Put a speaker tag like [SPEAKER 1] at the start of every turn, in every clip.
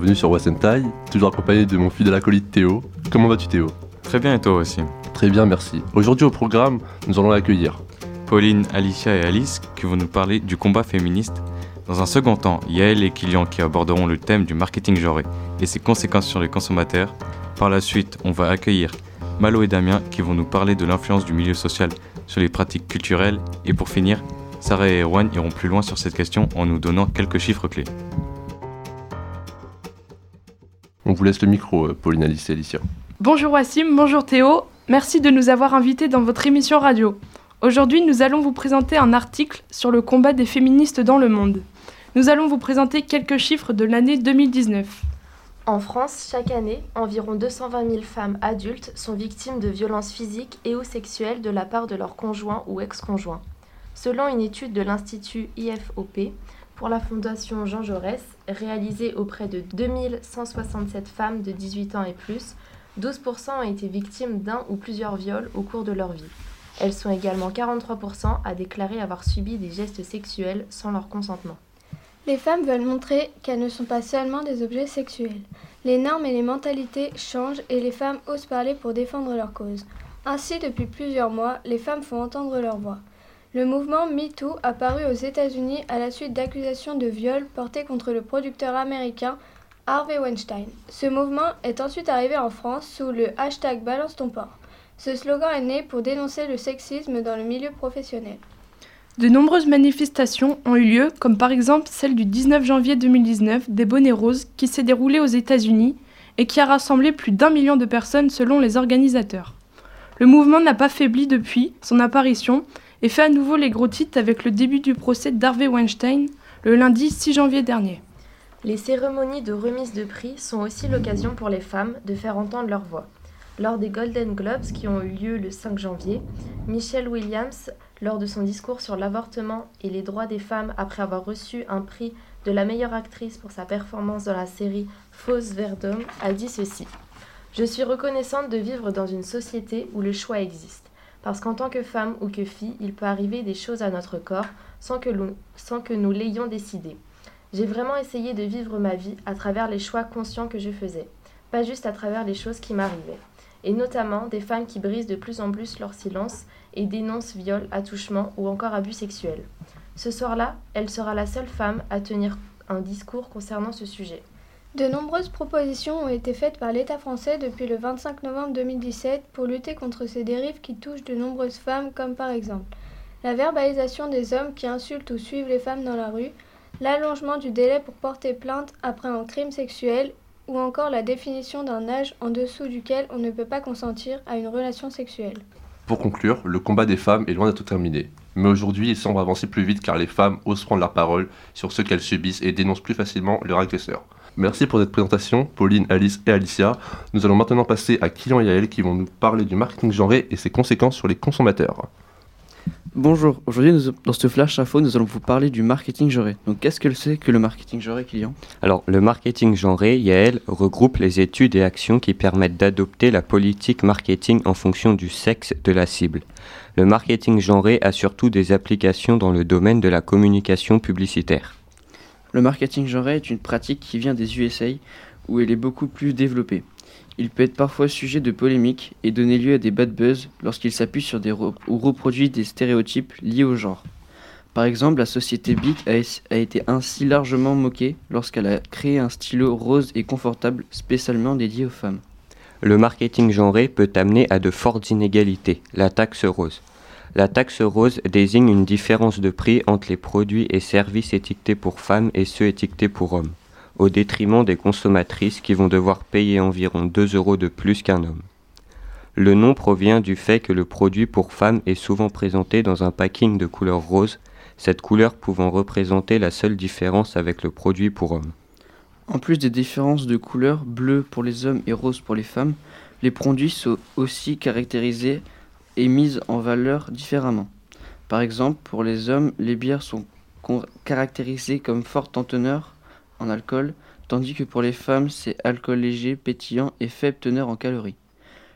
[SPEAKER 1] bienvenue sur Wasentai, toujours accompagné de mon fidèle acolyte Théo. Comment vas-tu Théo?
[SPEAKER 2] Très bien et toi aussi?
[SPEAKER 1] Très bien, merci. Aujourd'hui au programme, nous allons accueillir
[SPEAKER 2] Pauline, Alicia et Alice qui vont nous parler du combat féministe. Dans un second temps, Yael et Kylian qui aborderont le thème du marketing genré et ses conséquences sur les consommateurs. Par la suite, on va accueillir Malo et Damien qui vont nous parler de l'influence du milieu social sur les pratiques culturelles. Et pour finir, Sarah et Erwan iront plus loin sur cette question en nous donnant quelques chiffres clés.
[SPEAKER 1] On vous laisse le micro, euh, Pauline, Alice et Alicia.
[SPEAKER 3] Bonjour Wassim, bonjour Théo. Merci de nous avoir invités dans votre émission radio. Aujourd'hui, nous allons vous présenter un article sur le combat des féministes dans le monde. Nous allons vous présenter quelques chiffres de l'année 2019.
[SPEAKER 4] En France, chaque année, environ 220 000 femmes adultes sont victimes de violences physiques et ou sexuelles de la part de leur conjoint ou ex-conjoint. Selon une étude de l'Institut IFOP pour la Fondation Jean Jaurès, réalisée auprès de 2167 femmes de 18 ans et plus, 12% ont été victimes d'un ou plusieurs viols au cours de leur vie. Elles sont également 43% à déclarer avoir subi des gestes sexuels sans leur consentement.
[SPEAKER 5] Les femmes veulent montrer qu'elles ne sont pas seulement des objets sexuels. Les normes et les mentalités changent et les femmes osent parler pour défendre leur cause. Ainsi, depuis plusieurs mois, les femmes font entendre leur voix. Le mouvement MeToo apparu aux États-Unis à la suite d'accusations de viol portées contre le producteur américain Harvey Weinstein. Ce mouvement est ensuite arrivé en France sous le hashtag Balance ton port. Ce slogan est né pour dénoncer le sexisme dans le milieu professionnel.
[SPEAKER 3] De nombreuses manifestations ont eu lieu, comme par exemple celle du 19 janvier 2019 des Bonnets Roses qui s'est déroulée aux États-Unis et qui a rassemblé plus d'un million de personnes selon les organisateurs. Le mouvement n'a pas faibli depuis son apparition et fait à nouveau les gros titres avec le début du procès d'Harvey Weinstein le lundi 6 janvier dernier.
[SPEAKER 4] Les cérémonies de remise de prix sont aussi l'occasion pour les femmes de faire entendre leur voix. Lors des Golden Globes qui ont eu lieu le 5 janvier, Michelle Williams, lors de son discours sur l'avortement et les droits des femmes après avoir reçu un prix de la meilleure actrice pour sa performance dans la série Fausse Verdom, a dit ceci. Je suis reconnaissante de vivre dans une société où le choix existe. Parce qu'en tant que femme ou que fille, il peut arriver des choses à notre corps sans que, nous l'ayons décidé. J'ai vraiment essayé de vivre ma vie à travers les choix conscients que je faisais, pas juste à travers les choses qui m'arrivaient. Et notamment des femmes qui brisent de plus en plus leur silence et dénoncent viol, attouchement ou encore abus sexuels. Ce soir-là, elle sera la seule femme à tenir un discours concernant ce sujet.
[SPEAKER 5] De nombreuses propositions ont été faites par l'État français depuis le 25 novembre 2017 pour lutter contre ces dérives qui touchent de nombreuses femmes, comme par exemple la verbalisation des hommes qui insultent ou suivent les femmes dans la rue, l'allongement du délai pour porter plainte après un crime sexuel ou encore la définition d'un âge en dessous duquel on ne peut pas consentir à une relation sexuelle.
[SPEAKER 1] Pour conclure, le combat des femmes est loin d'être terminé. Mais aujourd'hui, il semble avancer plus vite car les femmes osent prendre leur parole sur ce qu'elles subissent et dénoncent plus facilement leurs agresseurs. Merci pour cette présentation, Pauline, Alice et Alicia. Nous allons maintenant passer à Kylian et Yael qui vont nous parler du marketing genré et ses conséquences sur les consommateurs.
[SPEAKER 6] Bonjour, aujourd'hui dans ce flash info nous allons vous parler du marketing genré. Donc qu'est-ce que c'est que le marketing genré Kylian?
[SPEAKER 7] Alors le marketing genré, Yael, regroupe les études et actions qui permettent d'adopter la politique marketing en fonction du sexe de la cible. Le marketing genré a surtout des applications dans le domaine de la communication publicitaire.
[SPEAKER 6] Le marketing genré est une pratique qui vient des USA où elle est beaucoup plus développée. Il peut être parfois sujet de polémiques et donner lieu à des bad buzz lorsqu'il s'appuie sur des ou reproduit des stéréotypes liés au genre. Par exemple, la société Bic a, été ainsi largement moquée lorsqu'elle a créé un stylo rose et confortable spécialement dédié aux femmes.
[SPEAKER 7] Le marketing genré peut amener à de fortes inégalités, la taxe rose. La taxe rose désigne une différence de prix entre les produits et services étiquetés pour femmes et ceux étiquetés pour hommes, au détriment des consommatrices qui vont devoir payer environ 2 euros de plus qu'un homme. Le nom provient du fait que le produit pour femmes est souvent présenté dans un packing de couleur rose, cette couleur pouvant représenter la seule différence avec le produit pour hommes.
[SPEAKER 6] En plus des différences de couleur bleu pour les hommes et rose pour les femmes, les produits sont aussi caractérisés et mise en valeur différemment. Par exemple, pour les hommes, les bières sont caractérisées comme fortes en teneur en alcool, tandis que pour les femmes, c'est alcool léger, pétillant et faible teneur en calories.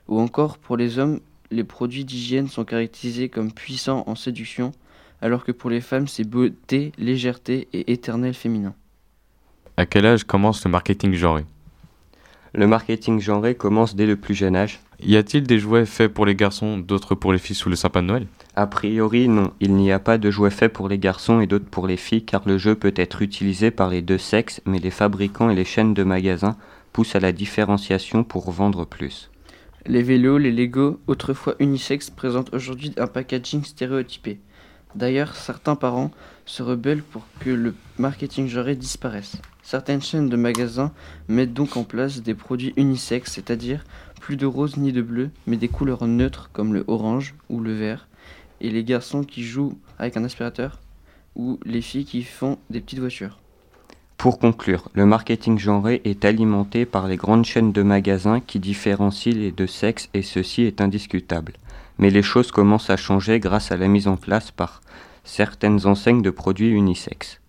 [SPEAKER 6] Ou encore, pour les hommes, les produits d'hygiène sont caractérisés comme puissants en séduction, alors que pour les femmes, c'est beauté, légèreté et éternel féminin.
[SPEAKER 2] À quel âge commence le marketing genré?
[SPEAKER 7] Le marketing genré commence dès le plus jeune âge.
[SPEAKER 2] Y a-t-il des jouets faits pour les garçons, d'autres pour les filles sous le sapin de Noël?
[SPEAKER 7] A priori, non. Il n'y a pas de jouets faits pour les garçons et d'autres pour les filles car le jeu peut être utilisé par les deux sexes, mais les fabricants et les chaînes de magasins poussent à la différenciation pour vendre plus.
[SPEAKER 6] Les vélos, les Lego, autrefois unisexes, présentent aujourd'hui un packaging stéréotypé. D'ailleurs, certains parents se rebellent pour que le marketing genré disparaisse. Certaines chaînes de magasins mettent donc en place des produits unisexes, c'est-à-dire plus de rose ni de bleu, mais des couleurs neutres comme le orange ou le vert, et les garçons qui jouent avec un aspirateur, ou les filles qui font des petites voitures.
[SPEAKER 7] Pour conclure, le marketing genré est alimenté par les grandes chaînes de magasins qui différencient les deux sexes et ceci est indiscutable. Mais les choses commencent à changer grâce à la mise en place par certaines enseignes de produits unisexes.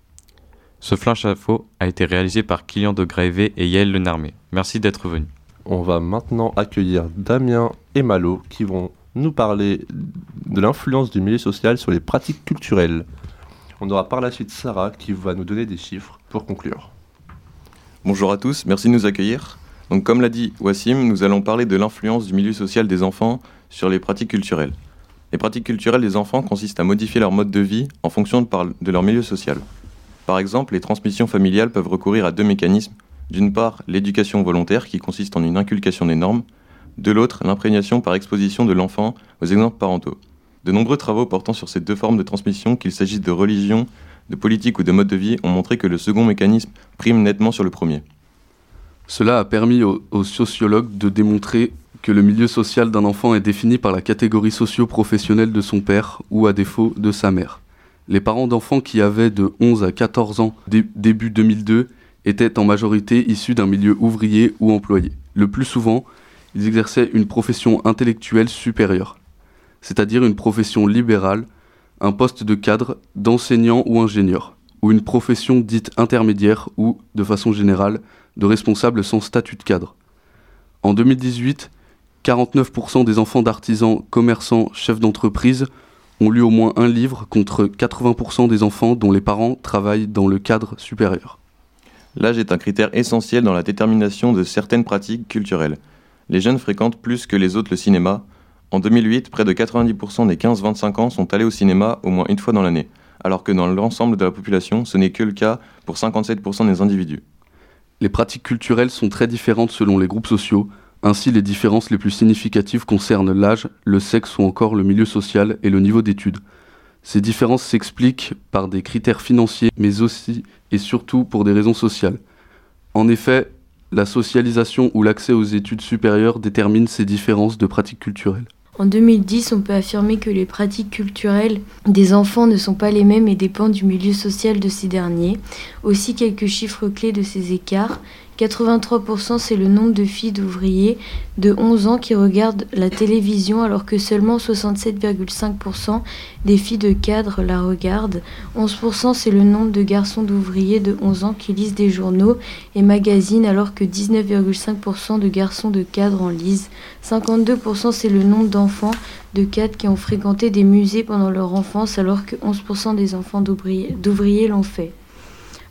[SPEAKER 2] Ce flash info a été réalisé par Kylian de Grévé et Yael Lenarmé. Merci d'être venu.
[SPEAKER 1] On va maintenant accueillir Damien et Malo qui vont nous parler de l'influence du milieu social sur les pratiques culturelles. On aura par la suite Sarah qui va nous donner des chiffres pour conclure.
[SPEAKER 8] Bonjour à tous, merci de nous accueillir. Donc comme l'a dit Wassim, nous allons parler de l'influence du milieu social des enfants sur les pratiques culturelles. Les pratiques culturelles des enfants consistent à modifier leur mode de vie en fonction de, leur milieu social. Par exemple, les transmissions familiales peuvent recourir à deux mécanismes. D'une part, l'éducation volontaire qui consiste en une inculcation des normes. De l'autre, l'imprégnation par exposition de l'enfant aux exemples parentaux. De nombreux travaux portant sur ces deux formes de transmission, qu'il s'agisse de religion, de politique ou de mode de vie, ont montré que le second mécanisme prime nettement sur le premier.
[SPEAKER 9] Cela a permis aux sociologues de démontrer que le milieu social d'un enfant est défini par la catégorie socio-professionnelle de son père ou à défaut de sa mère. Les parents d'enfants qui avaient de 11 à 14 ans dé- début 2002 étaient en majorité issus d'un milieu ouvrier ou employé. Le plus souvent, ils exerçaient une profession intellectuelle supérieure, c'est-à-dire une profession libérale, un poste de cadre, d'enseignant ou ingénieur, ou une profession dite intermédiaire ou, de façon générale, de responsable sans statut de cadre. En 2018, 49% des enfants d'artisans, commerçants, chefs d'entreprise ont lu au moins un livre contre 80% des enfants dont les parents travaillent dans le cadre supérieur.
[SPEAKER 8] L'âge est un critère essentiel dans la détermination de certaines pratiques culturelles. Les jeunes fréquentent plus que les autres le cinéma. En 2008, près de 90% des 15-25 ans sont allés au cinéma au moins une fois dans l'année, alors que dans l'ensemble de la population, ce n'est que le cas pour 57% des individus.
[SPEAKER 9] Les pratiques culturelles sont très différentes selon les groupes sociaux, ainsi les différences les plus significatives concernent l'âge, le sexe ou encore le milieu social et le niveau d'études. Ces différences s'expliquent par des critères financiers, mais aussi et surtout pour des raisons sociales. En effet, la socialisation ou l'accès aux études supérieures détermine ces différences de pratiques culturelles.
[SPEAKER 10] En 2010, on peut affirmer que les pratiques culturelles des enfants ne sont pas les mêmes et dépendent du milieu social de ces derniers. Aussi quelques chiffres clés de ces écarts. 83% c'est le nombre de filles d'ouvriers de 11 ans qui regardent la télévision alors que seulement 67,5% des filles de cadre la regardent. 11% c'est le nombre de garçons d'ouvriers de 11 ans qui lisent des journaux et magazines alors que 19,5% de garçons de cadre en lisent. 52% c'est le nombre d'enfants de cadres qui ont fréquenté des musées pendant leur enfance alors que 11% des enfants d'ouvriers d'ouvriers l'ont fait.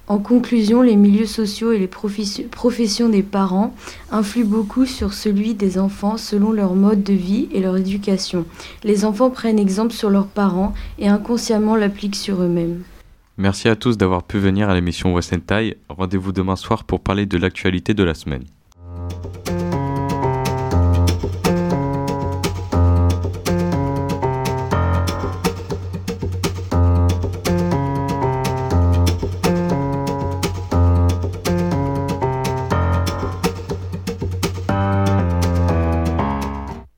[SPEAKER 10] En conclusion, les milieux sociaux et les professi- professions des parents influent beaucoup sur celui des enfants selon leur mode de vie et leur éducation. Les enfants prennent exemple sur leurs parents et inconsciemment l'appliquent sur eux-mêmes.
[SPEAKER 2] Merci à tous d'avoir pu venir à l'émission Tie. Rendez-vous demain soir pour parler de l'actualité de la semaine.